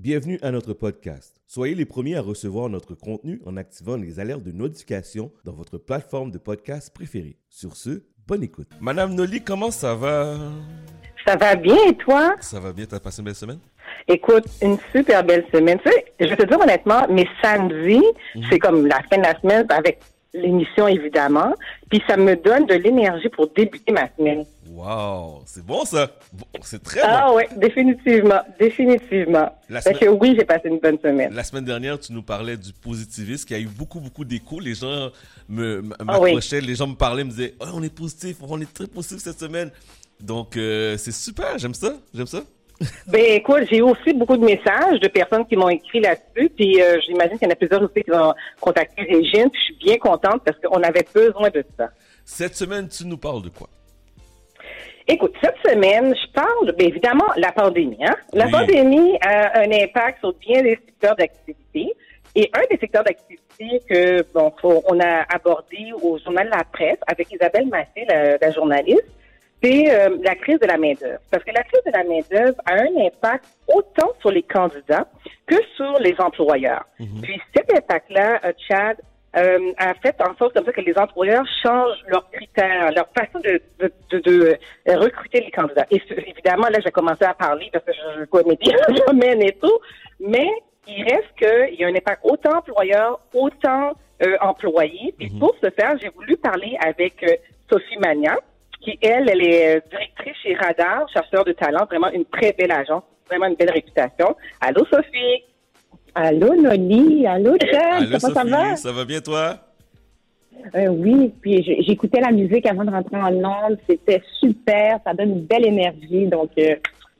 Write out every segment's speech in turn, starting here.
Bienvenue à notre podcast. Soyez les premiers à recevoir notre contenu en activant les alertes de notification dans votre plateforme de podcast préférée. Sur ce, bonne écoute. Madame Noli, comment ça va? Ça va bien et toi? Ça va bien, t'as passé une belle semaine? Écoute, une super belle semaine. Tu sais, je vais te dire honnêtement, mes samedis, Mhm. c'est comme la fin de la semaine avec l'émission évidemment, puis ça me donne de l'énergie pour débuter ma semaine. Wow, c'est bon ça? Bon, c'est très Ah bon. ouais, définitivement, définitivement. La Fait semaine- que oui, j'ai passé une bonne semaine. La semaine dernière, tu nous parlais du positivisme, qui a eu beaucoup, beaucoup d'échos. Les gens me Ah oui. m'approchaient, les gens me parlaient, me disaient, oh, on est positif, on est très positif cette semaine. Donc, euh, c'est super, j'aime ça, j'aime ça. Ben écoute, j'ai aussi beaucoup de messages de personnes qui m'ont écrit là-dessus, puis euh, j'imagine qu'il y en a plusieurs aussi qui ont contacté Régine, puis je suis bien contente parce qu'on avait besoin de ça. Cette semaine, tu nous parles de quoi? Écoute, cette semaine, je parle, bien évidemment, la pandémie. Hein? La Oui. pandémie a un impact sur bien des secteurs d'activité. Et un des secteurs d'activité que bon, on a abordé au journal La Presse avec Isabelle Massé, la, la journaliste, c'est euh, la crise de la main-d'œuvre. Parce que la crise de la main-d'œuvre a un impact autant sur les candidats que sur les employeurs. Puis cet impact-là, euh, Chad, euh, a fait en sorte comme ça que les employeurs changent leurs critères, leur façon de, de, de, de, euh, recruter les candidats. Et évidemment, là, j'ai commencé à parler parce que je, je connais bien le domaine et tout, mais il reste qu'il y a un impact autant employeur, autant euh, employé. Puis pour ce faire, j'ai voulu parler avec euh, Sophie Magnan, qui, elle, elle est euh, directrice chez Radar, chercheur de talent, vraiment une très belle agence, vraiment une belle réputation. Allô, Sophie? Allô, Noli? Allô, Chad. Allô, Comment ça va? Ça va bien, toi? Euh, oui, puis j'écoutais la musique avant de rentrer en Londres. C'était super. Ça donne une belle énergie. Donc, euh,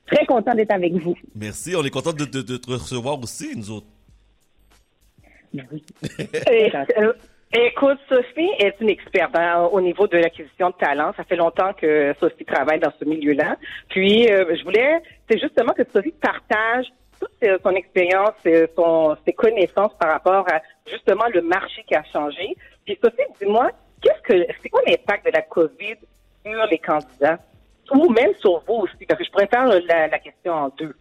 très content d'être avec vous. Merci, on est content de, de- de te recevoir aussi, nous autres. Oui. Et, euh, écoute, Sophie est une experte hein, au niveau de l'acquisition de talent. Ça fait longtemps que Sophie travaille dans ce milieu-là. Puis, euh, je voulais, c'est justement que Sophie partage toute son expérience, ses connaissances par rapport à justement le marché qui a changé. Puis, Sophie, dis-moi, qu'est-ce que, c'est quoi l'impact de la COVID sur les candidats? Ou même sur vous aussi? Parce que je pourrais faire euh, la, la question en deux.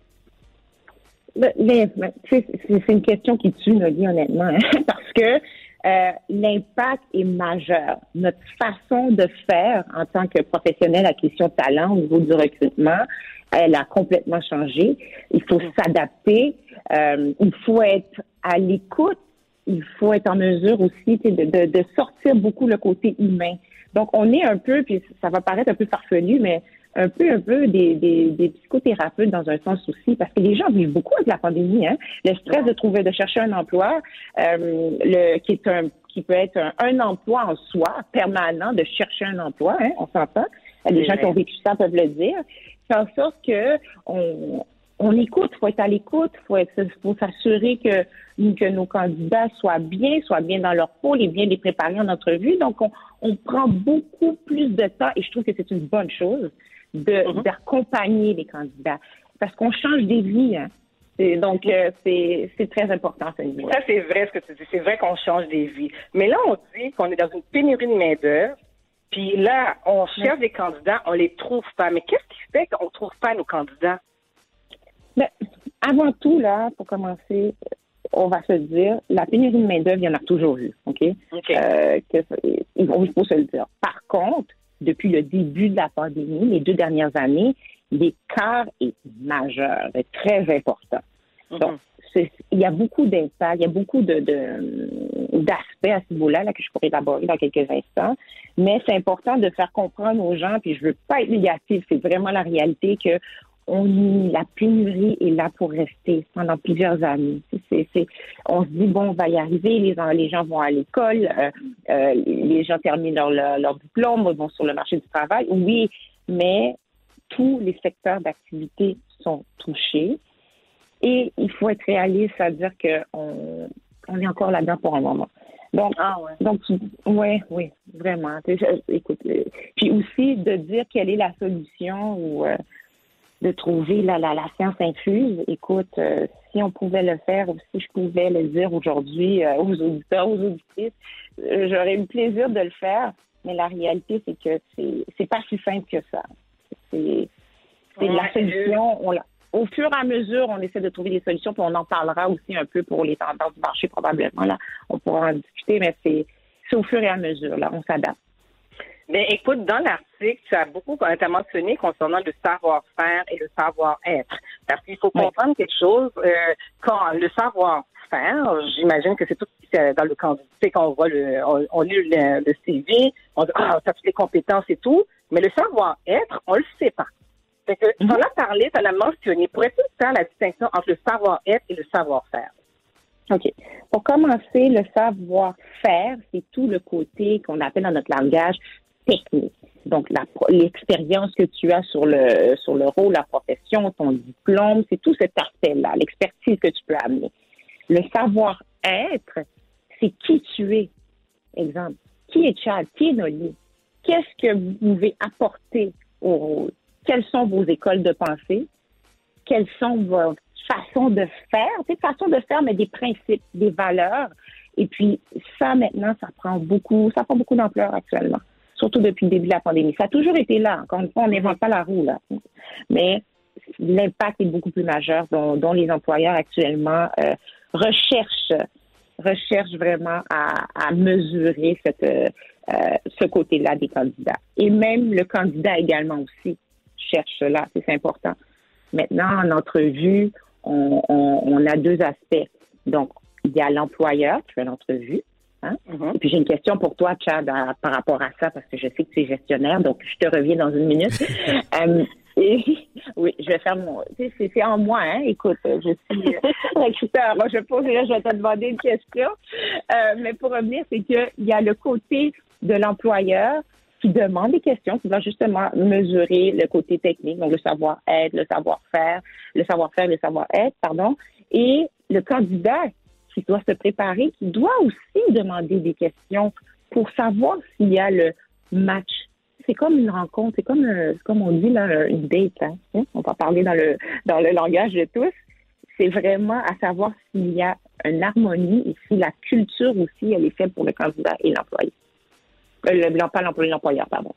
Ben, mais, ben, sais, c'est c'est une question qui tue, Noli, honnêtement, hein, parce que euh, l'impact est majeur. Notre façon de faire en tant que professionnel à question de talent au niveau du recrutement, elle a complètement changé. Il faut s'adapter. Euh, il faut être à l'écoute. Il faut être en mesure aussi de, de, de sortir beaucoup le côté humain. Donc, on est un peu, puis ça va paraître un peu farfelu, mais un peu, un peu des, des, des psychothérapeutes dans un sens aussi, parce que les gens vivent beaucoup avec la pandémie. Hein? Le stress de trouver, de chercher un emploi, euh, le, qui est un, qui peut être un, un emploi en soi permanent, de chercher un emploi, hein, on s'entend. Les gens qui ont vécu ça peuvent le dire. Fait en sorte que on, on écoute, faut être à l'écoute, faut être, faut s'assurer que que nos candidats soient bien, soient bien dans leur peau, les bien les préparer en entrevue. Donc, on, on prend beaucoup plus de temps et je trouve que c'est une bonne chose de d'accompagner les candidats parce qu'on change des vies. Hein. Donc, euh, c'est très important ce niveau. Ça, c'est vrai ce que tu dis. C'est vrai qu'on change des vies. Mais là, on dit qu'on est dans une pénurie de main-d'œuvre. Puis là, on cherche des candidats, on les trouve pas. Mais qu'est-ce qui fait qu'on trouve pas nos candidats? Mais avant tout, là, pour commencer, on va se dire, la pénurie de main-d'œuvre, il y en a toujours eu, OK? OK. Euh, que- il faut se le dire. Par contre, depuis le début de la pandémie, les deux dernières années, l'écart est majeur, est très important. Donc, c'est- il y a beaucoup d'impact, il y a beaucoup de- d'aspects à ce niveau-là là, que je pourrais élaborer dans quelques instants. Mais c'est important de faire comprendre aux gens, puis je veux pas être négative, c'est vraiment la réalité que on y- la pénurie est là pour rester pendant plusieurs années. C'est, c'est- on se dit, bon, on va y arriver, les, gens- les gens vont à l'école, euh, euh, les gens terminent leur, diplôme, vont sur le marché du travail. Oui, mais tous les secteurs d'activité sont touchés. Et il faut être réaliste à dire qu'on on est encore là-dedans pour un moment. Donc, Ah ouais. donc, ouais, oui, vraiment. Écoute, euh, puis aussi de dire quelle est la solution ou de trouver la, la, la science infuse. Écoute, euh, si on pouvait le faire ou si je pouvais le dire aujourd'hui euh, aux auditeurs, aux auditrices, euh, j'aurais eu le plaisir de le faire. Mais la réalité, c'est que c'est c'est pas si simple que ça. C'est c'est Ouais, la solution, on la au fur et à mesure, on essaie de trouver des solutions, puis on en parlera aussi un peu pour les tendances du marché probablement. Là, on pourra en discuter, mais c'est au fur et à mesure. Là, on s'adapte. Mais écoute, dans l'article, tu as beaucoup mentionné concernant le savoir-faire et le savoir-être. Parce qu'il faut comprendre quelque chose, euh, quand le savoir-faire, j'imagine que c'est tout dans le candidat, quand on voit le, on, lit le, CV, on dit, ah, ça toutes les compétences et tout, mais le savoir-être, on le sait pas. Fait que, tu en as parlé, tu en as mentionné. Pourrais-tu faire la distinction entre le savoir-être et le savoir-faire? OK. Pour commencer, le savoir-faire, c'est tout le côté qu'on appelle dans notre langage technique. Donc, l'expérience que tu as sur le, sur le rôle, la profession, ton diplôme, c'est tout cet aspect-là, l'expertise que tu peux amener. Le savoir-être, c'est qui tu es. Exemple, qui est Chad? Qui est Noli? Qu'est-ce que vous pouvez apporter au rôle? Quelles sont vos écoles de pensée? Quelles sont vos façons de faire? Des façons de faire, mais des principes, des valeurs. Et puis, ça, maintenant, ça prend beaucoup, ça prend beaucoup d'ampleur actuellement surtout depuis le début de la pandémie. Ça a toujours été là. Encore une fois, on n'invente pas la roue, là. Mais l'impact est beaucoup plus majeur dont, les employeurs actuellement euh, recherchent, recherchent vraiment à, mesurer euh, ce côté-là des candidats. Et même le candidat également aussi cherche cela. C'est important. Maintenant, en entrevue, on, on a deux aspects. Donc, il y a l'employeur qui fait l'entrevue Hein? Et puis j'ai une question pour toi, Chad, par rapport à ça, parce que je sais que tu es gestionnaire, donc je te reviens dans une minute. Euh, oui, je vais faire mon. C'est en moi, hein? Écoute, je suis recruteur. Moi, je pose là, je vais te demander une question. Euh, mais pour revenir, c'est qu'il y a le côté de l'employeur qui demande des questions, qui va justement mesurer le côté technique, donc le savoir-être, le savoir-faire, le savoir-faire, le savoir-être, pardon, et le candidat qui doit se préparer, qui doit aussi demander des questions pour savoir s'il y a le match. C'est comme une rencontre, c'est comme, euh, comme on dit là, une date. Hein. hein? On va parler dans le, dans le langage de tous. C'est vraiment à savoir s'il y a une harmonie et si la culture aussi, elle est faite pour le candidat et l'employé. Euh, le, pas l'employé, l'employeur, pardon.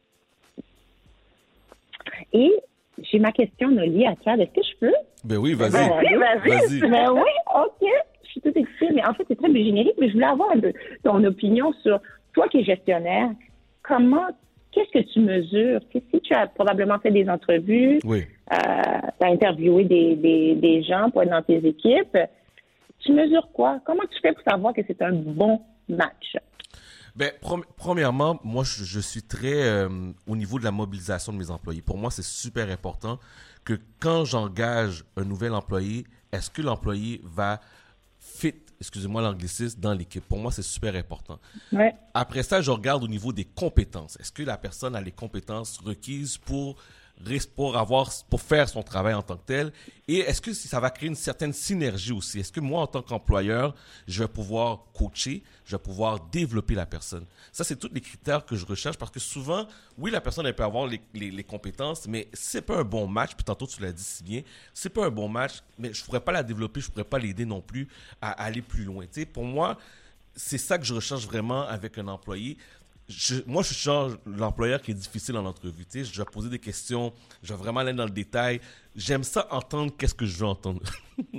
Et j'ai ma question, Noli, à Chad. Est-ce que je peux? Ben oui, vas-y. Ben, vas-y. Ben oui, OK suis tout excitée, mais en fait, c'est très générique, mais je voulais avoir un peu ton opinion sur toi qui es gestionnaire, comment, qu'est-ce que tu mesures? Si tu as probablement fait des entrevues, oui. euh, tu as interviewé des, des, des gens pour être dans tes équipes, tu mesures quoi? Comment tu fais pour savoir que c'est un bon match? Ben, premièrement, moi, je, suis très euh, au niveau de la mobilisation de mes employés. Pour moi, c'est super important que quand j'engage un nouvel employé, est-ce que l'employé va fit, excusez-moi l'anglicisme, dans l'équipe. Pour moi, c'est super important. Après ça, je regarde au niveau des compétences. Est-ce que la personne a les compétences requises pour pour avoir pour faire son travail en tant que tel. Et est-ce que ça va créer une certaine synergie aussi? Est-ce que moi en tant qu'employeur je vais pouvoir coacher je vais pouvoir développer la personne? Ça c'est tous les critères que je recherche parce que souvent oui la personne elle peut avoir les, les, compétences mais c'est pas un bon match puis tantôt tu l'as dit si bien c'est pas un bon match mais je pourrais pas la développer je pourrais pas l'aider non plus à aller plus loin. Tu sais pour moi c'est ça que je recherche vraiment avec un employé moi, je suis l'employeur qui est difficile en entrevue. Tu je vais poser des questions, je vais vraiment aller dans le détail. J'aime ça entendre qu'est-ce que je veux entendre.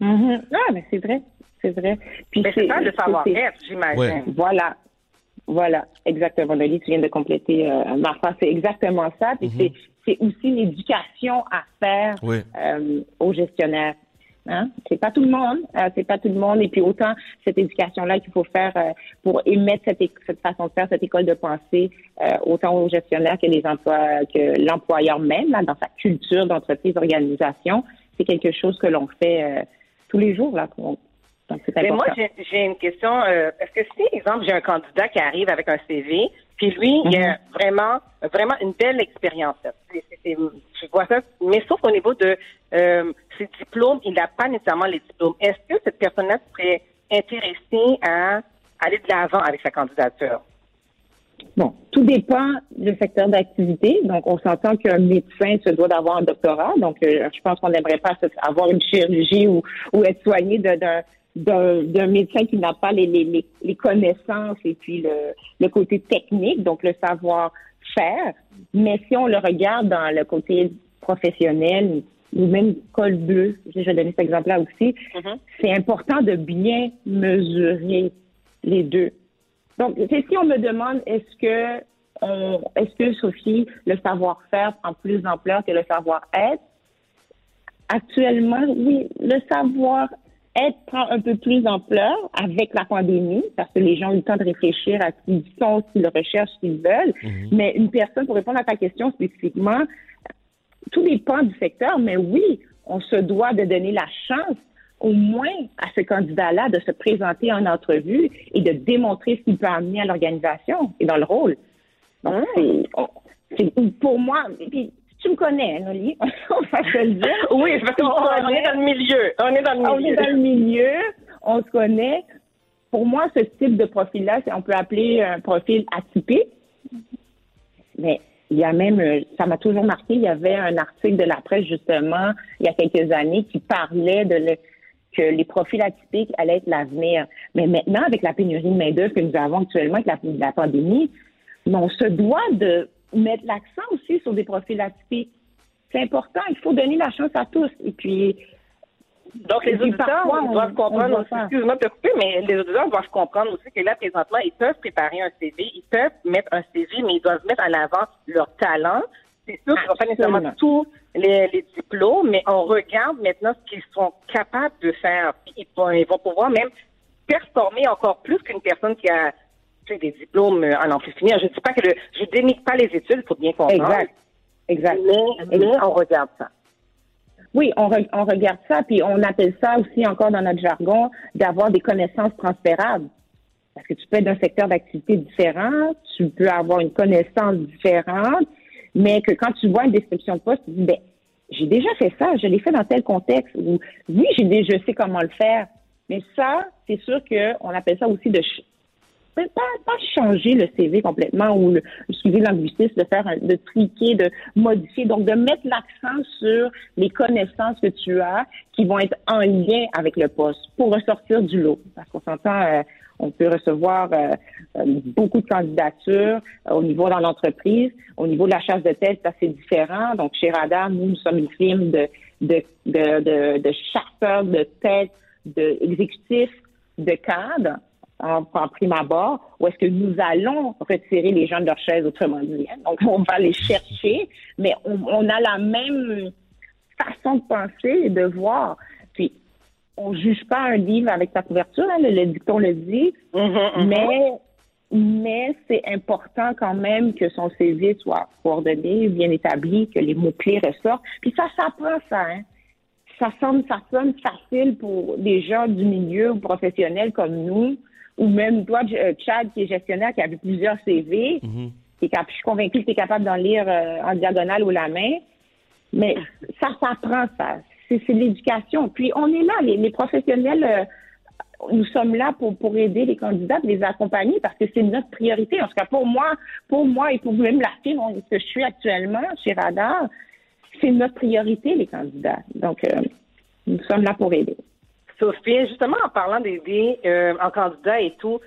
Mm-hmm. Ah, mais c'est vrai, c'est vrai. Puis c'est ça le savoir-être, j'imagine. Voilà, voilà, exactement. Loli, tu viens de compléter euh, ma phrase. C'est exactement ça. Puis mm-hmm. c'est aussi l'éducation à faire euh, aux gestionnaires. Hein? C'est pas tout le monde, euh, c'est pas tout le monde. Et puis autant cette éducation-là qu'il faut faire euh, pour émettre cette, cette, façon de faire, cette école de pensée, euh, autant aux gestionnaires que les emplois, que l'employeur même, là, dans sa culture d'entreprise, d'organisation, c'est quelque chose que l'on fait tous les jours là. Mais moi, j'ai une question. Est-ce que si, exemple, j'ai un candidat qui arrive avec un CV, puis lui, il a mhm. vraiment, vraiment une belle expérience. je vois ça, mais sauf au niveau de euh, ses diplômes, il n'a pas nécessairement les diplômes. Est-ce que cette personne-là serait intéressée à aller de l'avant avec sa candidature? Bon, tout dépend du secteur d'activité. Donc, on s'entend qu'un médecin se doit d'avoir un doctorat. Donc, euh, je pense qu'on n'aimerait pas avoir une chirurgie ou, ou être soigné d'un d'un médecin qui n'a pas les, les, les, connaissances et puis le, le côté technique, donc le savoir-faire. Mais si on le regarde dans le côté professionnel, ou même col bleu, je vais donner cet exemple-là aussi, mm-hmm. c'est important de bien mesurer les deux. Donc, si on me demande est-ce que est-ce que Sophie, le savoir-faire prend plus d'ampleur que le savoir-être? Actuellement, oui, le savoir-être prend un peu plus d'ampleur avec la pandémie parce que les gens ont eu le temps de réfléchir à ce qu'ils sont, ce qu'ils recherchent, ce qu'ils veulent. Mm-hmm. Mais une personne, pour répondre à ta question spécifiquement, tout dépend du secteur, mais oui, on se doit de donner la chance au moins à ce candidat-là de se présenter en entrevue et de démontrer ce qu'il peut amener à l'organisation et dans le rôle. Donc, c'est, pour moi, puis, tu me connais, Noli, on va se le dire. Oui, parce qu'on est dans le milieu. On est dans le milieu. On est dans le milieu, on se connaît. Pour moi, ce type de profil-là, on peut appeler un profil atypique. Mais il y a même, euh, ça m'a toujours marqué, il y avait un article de la presse, justement, il y a quelques années, qui parlait de que les profils atypiques allaient être l'avenir. Mais maintenant, avec la pénurie de main-d'œuvre que nous avons actuellement, avec la, la pandémie, on se doit de mettre l'accent aussi sur des profils atypiques. C'est important, il faut donner la chance à tous. Et puis, donc, les auditeurs doivent comprendre aussi, excuse-moi de te couper, mais les auditeurs doivent comprendre aussi que là, présentement, ils peuvent préparer un CV, ils peuvent mettre un CV, mais ils doivent mettre en avant leur talent. C'est sûr qu'ils n'ont pas nécessairement tous les, les, diplômes, mais on regarde maintenant ce qu'ils sont capables de faire. Ils vont, ils vont pouvoir même performer encore plus qu'une personne qui a des diplômes en en plus finir. Je ne dis pas que le, je dénigre pas les études, il faut bien comprendre. Exact. Exact. Mais, mais on regarde ça. Oui, on, on regarde ça, puis on appelle ça aussi encore dans notre jargon d'avoir des connaissances transférables. Parce que tu peux être d'un secteur d'activité différent, tu peux avoir une connaissance différente, mais que quand tu vois une description de poste, tu dis, ben, j'ai déjà fait ça, je l'ai fait dans tel contexte, ou oui, j'ai déjà, je sais comment le faire. Mais ça, c'est sûr qu'on appelle ça aussi de pas, pas changer le CV complètement ou le, suivi de faire, de triquer, de modifier. Donc, de mettre l'accent sur les connaissances que tu as qui vont être en lien avec le poste pour ressortir du lot. Parce qu'on s'entend, euh, on peut recevoir euh, euh, beaucoup de candidatures au niveau dans l'entreprise. Au niveau de la chasse de tête, c'est assez différent. Donc, chez Radar, nous, nous sommes une firme de, de, de, de, de chasseurs de tête, d'exécutifs, de cadres en, en prime abord, ou est-ce que nous allons retirer les gens de leur chaise, autrement dit. Hein? Donc, on va les chercher, mais on, a la même façon de penser et de voir. Puis, on juge pas un livre avec sa couverture, hein, le, dicton le dit, mm-hmm, mm-hmm. mais mais c'est important quand même que son CV soit coordonné, bien établi, que les mots-clés ressortent. Puis ça s'apprend, ça, hein? Ça sonne, ça sonne facile pour des gens du milieu ou professionnels comme nous ou même toi, euh, Chad, qui est gestionnaire, qui a vu plusieurs CV, mhm. je suis convaincue que tu es capable d'en lire euh, en diagonale ou la main. Mais ça s'apprend, ça. C'est l'éducation. Puis on est là, les, professionnels, euh, nous sommes là pour, pour aider les candidats, les accompagner parce que c'est notre priorité. En tout cas, pour moi, pour moi et pour même la firme que je suis actuellement chez Radar, c'est notre priorité, les candidats. Donc, nous sommes là pour aider. Sophie, justement, en parlant d'aider euh, en candidat et tout,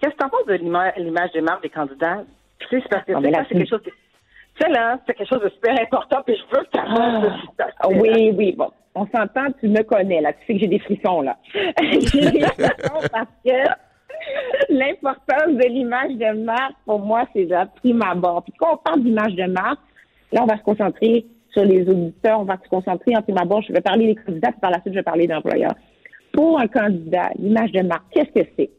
qu'est-ce que tu en penses de l'image de marque des candidats? Tu sais, c'est parce que ah, c'est quelque chose de... Tu sais, là, c'est quelque chose de super important, puis je veux que tu ah, ah, Oui, oui, bon. On s'entend, tu me connais, là. Tu sais que j'ai des frissons, là. j'ai des frissons parce que l'importance de l'image de marque, pour moi, c'est la prime abord. Puis quand on parle d'image de marque, là, on va se concentrer sur les auditeurs, on va se concentrer en prime abord. Je vais parler des candidats, puis par la suite, je vais parler d'employeurs. Pour un candidat, l'image de marque, qu'est-ce que c'est?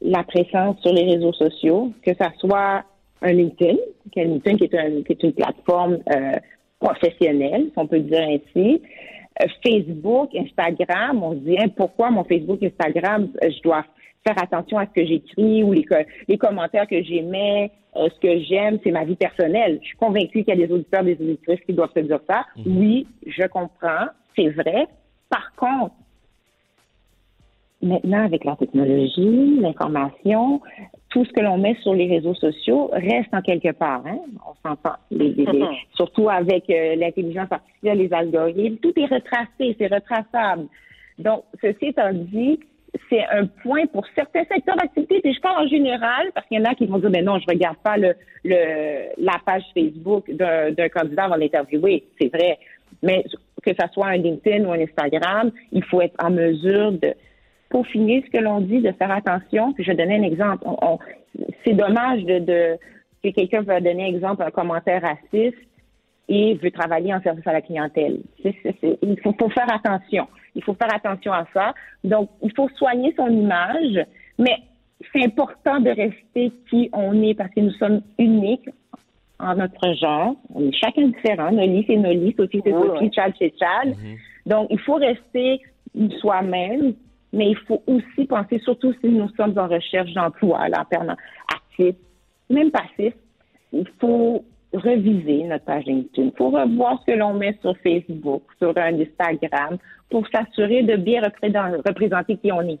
La présence sur les réseaux sociaux, que ça soit un LinkedIn, LinkedIn qui est, qui est une plateforme euh, professionnelle, si on peut dire ainsi. Euh, Facebook, Instagram, on se dit hein, pourquoi mon Facebook, Instagram, euh, je dois faire attention à ce que j'écris ou les, les commentaires que j'émets, ce que j'aime, c'est ma vie personnelle. Je suis convaincue qu'il y a des auditeurs, des auditrices qui doivent se dire ça. Mm-hmm. Oui, je comprends, c'est vrai. Par contre, maintenant, avec la technologie, l'information, tout ce que l'on met sur les réseaux sociaux reste en quelque part. Hein? On s'entend. Mm-hmm. surtout avec euh, l'intelligence artificielle, les algorithmes, tout est retracé, c'est retraçable. Donc, ceci étant dit, c'est un point pour certains secteurs d'activité, puis je parle en général, parce qu'il y en a qui vont dire, mais non, je regarde pas le, le la page Facebook d'un candidat avant l'interviewer. C'est vrai. Mais que ça soit un LinkedIn ou un Instagram, il faut être en mesure de peaufiner ce que l'on dit, de faire attention. Puis je vais donner un exemple. c'est dommage de, de que quelqu'un va donner exemple un commentaire raciste et veut travailler en service à la clientèle. il faut, faut, faire attention. Il faut faire attention à ça. Donc, il faut soigner son image, mais c'est important de rester qui on est parce que nous sommes uniques en notre genre. On est chacun différent. Nolis, c'est Nolis. Sophie, c'est Sophie. Chad, c'est Chad. Mm-hmm. Donc, il faut rester soi-même, mais il faut aussi penser, surtout si nous sommes en recherche d'emploi, là, actif, même passif, il faut reviser notre page LinkedIn, pour revoir ce que l'on met sur Facebook, sur Instagram, pour s'assurer de bien représenter qui on est.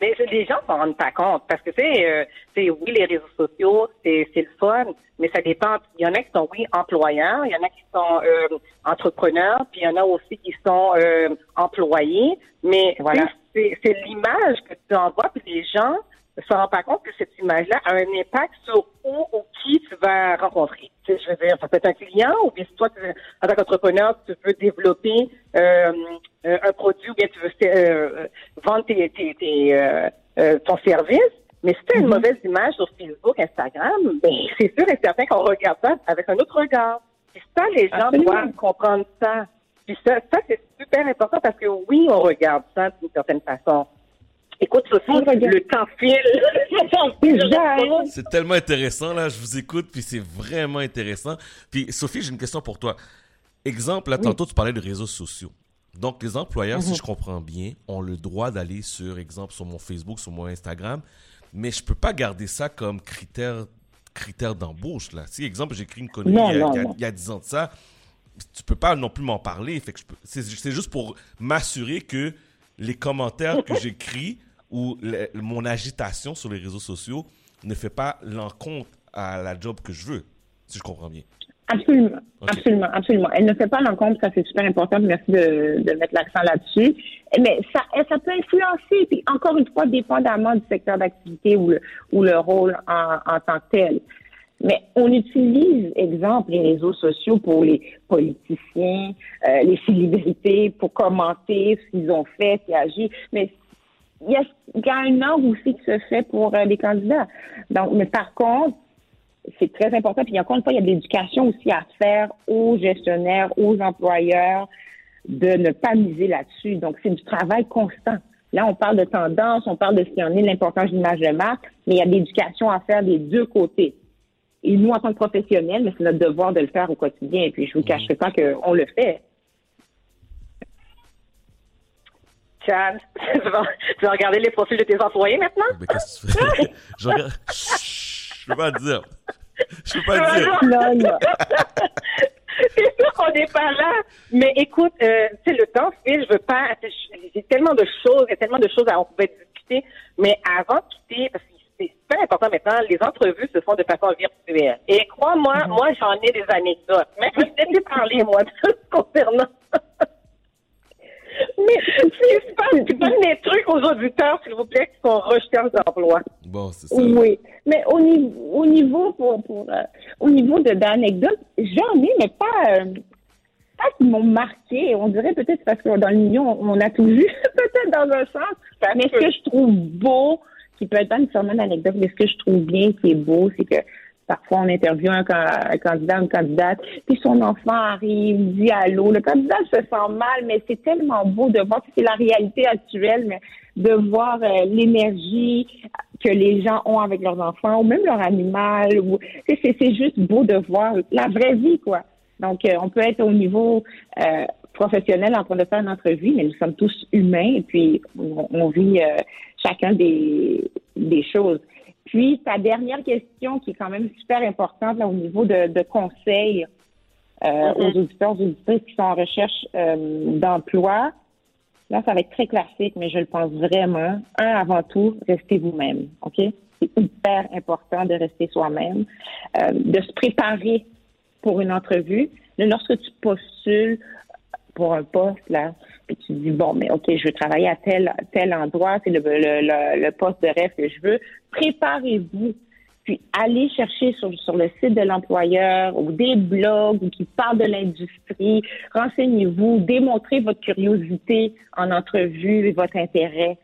Mais les gens s'en rendent pas compte parce que c'est, euh, oui, les réseaux sociaux, c'est, c'est le fun, mais ça dépend. Il y en a qui sont, oui, employeurs, il y en a qui sont euh, entrepreneurs, puis il y en a aussi qui sont euh, employés. Mais voilà. c'est, l'image que tu envoies, puis les gens se rendent pas compte que cette image-là a un impact sur où ou qui tu vas rencontrer. je veux dire, ça peut être un client ou bien si toi, en tant qu'entrepreneur, tu veux développer euh, un produit ou bien tu veux euh, vendre tes, tes, euh, ton service, mais si tu as une mm-hmm. mauvaise image sur Facebook, Instagram, ben, c'est sûr et certain qu'on regarde ça avec un autre regard. Puis ça, les gens doivent comprendre ça. Puis ça, ça c'est super important parce que oui, on regarde ça d'une certaine façon. Écoute, Sophie, le temps file. c'est tellement intéressant, là. Je vous écoute, puis c'est vraiment intéressant. Puis, Sophie, j'ai une question pour toi. Exemple, là, tantôt, tu parlais de réseaux sociaux. Donc, les employeurs, si mhm. je comprends bien, ont le droit d'aller sur, exemple, sur mon Facebook, sur mon Instagram, mais je peux pas garder ça comme critère, critère d'embauche, là. Si, exemple, j'écris une connerie il, y a, 10 ans de ça, tu peux pas non plus m'en parler. Fait que c'est juste pour m'assurer que les commentaires que j'écris où mon agitation sur les réseaux sociaux ne fait pas l'encontre à la job que je veux, si je comprends bien. Absolument, absolument, absolument. Elle ne fait pas l'encontre, ça c'est super important. Merci de, de mettre l'accent là-dessus. Mais ça, ça peut influencer, puis encore une fois, dépendamment du secteur d'activité ou le, ou le rôle en, en tant que tel. Mais on utilise, exemple, les réseaux sociaux pour les politiciens, euh, les célébrités, pour commenter ce qu'ils ont fait, ce qu'ils agissent. Mais il y, a, y un angle aussi qui se fait pour euh, les candidats. Donc, mais par contre, c'est très important. Puis encore une fois, il y a de l'éducation aussi à faire aux gestionnaires, aux employeurs, de ne pas miser là-dessus. Donc, c'est du travail constant. Là, on parle de tendance, on parle de ce qui en est l'importance de l'image de marque, mais il y a de l'éducation à faire des deux côtés. Et nous, en tant que professionnels, mais c'est notre devoir de le faire au quotidien. Et puis, je vous cacherai pas qu'on le fait. Chad, tu vas, regarder les profils de tes employés maintenant? Mais qu'est-ce que tu fais? je, regarde... je peux pas dire. Je peux pas dire. Non, non. c'est sûr qu'on n'est pas là. Mais écoute, euh, c'est le temps file. Je veux pas. J'ai tellement de choses, il y a tellement de choses à on pouvait discuter. Mais avant de quitter, parce que c'est super important maintenant, les entrevues se font de façon virtuelle. Et crois-moi, mm-hmm. moi, j'en ai des anecdotes. Mais je vais te parler, moi, concernant mais c'est pas tu donnes des trucs aux auditeurs, s'il vous plaît, qui sont recherche d'emploi. Bon, c'est ça. Oui. Mais au niveau, au niveau pour, pour euh, au niveau de d'anecdotes, j'en ai, mais pas, euh, pas qui m'ont marqué. On dirait peut-être parce que dans le milieu, on, a tout vu, peut-être dans un sens. mais ce que je trouve beau, qui peut être pas nécessairement une anecdote, mais ce que je trouve bien, qui est beau, c'est que Parfois, on interviewe un, candidat, une candidate, puis son enfant arrive, dit allô. Le candidat se sent mal, mais c'est tellement beau de voir, c'est la réalité actuelle, mais de voir euh, l'énergie que les gens ont avec leurs enfants ou même leur animal. Ou, c'est, juste beau de voir la vraie vie, quoi. Donc, euh, on peut être au niveau euh, professionnel en train de faire une entrevue, mais nous sommes tous humains et puis on, vit chacun des, des choses. Puis, ta dernière question qui est quand même super importante là, au niveau de, de conseils euh, mm-hmm. aux auditeurs, aux auditrices qui sont en recherche euh, d'emploi. Là, ça va être très classique, mais je le pense vraiment. Un, avant tout, restez vous-même, OK? C'est hyper important de rester soi-même, euh, de se préparer pour une entrevue. Lorsque tu postules pour un poste, là, puis tu dis, bon, mais OK, je veux travailler à tel, tel endroit, c'est le, le, poste de rêve que je veux, préparez-vous. Puis allez chercher sur, sur le site de l'employeur ou des blogs qui parlent de l'industrie. Renseignez-vous, démontrez votre curiosité en entrevue et votre intérêt.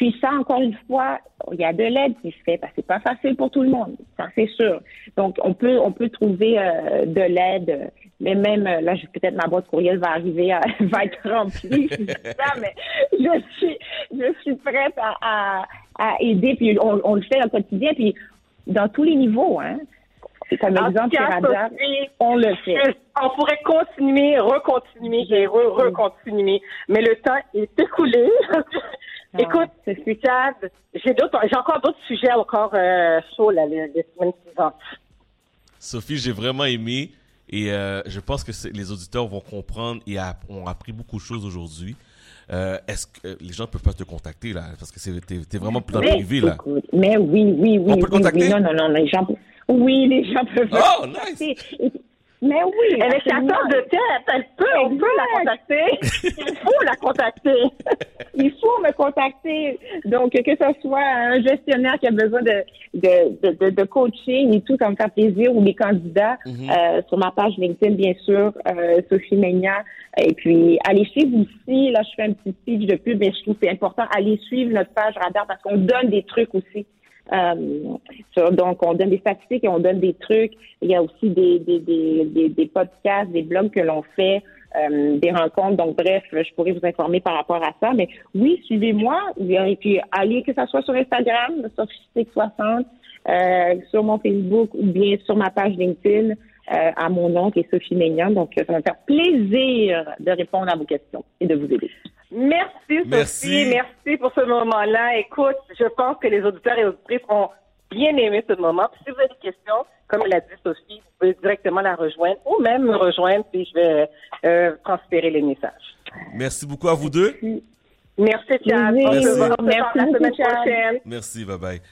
Puis ça, encore une fois, il y a de l'aide qui se fait parce que c'est pas facile pour tout le monde, ça c'est sûr. Donc on peut on peut trouver euh, de l'aide, mais même euh, là, peut-être ma boîte courriel va arriver, à, va être remplie, ça, mais je suis je suis prête à, à, aider. Puis on, on, le fait au quotidien, puis dans tous les niveaux, hein. Comme exemple, on le fait. On pourrait continuer, recontinuer et recontinuer, mais le temps est écoulé. Écoute, Chad, j'ai d'autres, j'ai encore d'autres sujets encore euh, chauds là, les, les semaines suivantes. Sophie, j'ai vraiment aimé et euh, je pense que les auditeurs vont comprendre et ont appris beaucoup de choses aujourd'hui. Euh, est-ce que les gens peuvent pas te contacter là? Parce que c'est t'es, vraiment plus dans le privé là. Mais oui, oui, oui. On peut oui, contacter? Oui, non, non, non, les gens. Oui, les gens peuvent. Oh, nice. Mais oui. Elle est chasseuse de tête. Elle peut, on peut la contacter. Il faut la contacter. Il faut me contacter. Donc, que ce soit un gestionnaire qui a besoin de, de, de, de coaching et tout, ça me fait plaisir, ou les candidats, Mhm. euh, sur ma page LinkedIn, bien sûr, euh, Sophie Meignan. Et puis, allez suivre aussi, là, je fais un petit speech de pub, mais je trouve que c'est important, allez suivre notre page Radar parce qu'on donne des trucs aussi. Euh, sur- donc, on donne des statistiques et on donne des trucs. Il y a aussi des, des, des, des, podcasts, des blogs que l'on fait, euh, des rencontres. Donc, bref, je pourrais vous informer par rapport à ça. Mais oui, suivez-moi. Et puis, allez, que ça soit sur Instagram, Sophie60, euh, sur mon Facebook ou bien sur ma page LinkedIn à mon nom qui est Sophie Meignan. Donc, ça va me faire plaisir de répondre à vos questions et de vous aider. Merci, Sophie. Merci. Merci pour ce moment-là. Écoute, je pense que les auditeurs et auditrices ont bien aimé ce moment. Puis si vous avez des questions, comme l'a dit Sophie, vous pouvez directement la rejoindre ou même me rejoindre, puis je vais euh, transférer les messages. Merci beaucoup à vous deux. Merci, Chad. Plaisir. On se voit- Merci la semaine prochaine. Merci, bye bye. Donc,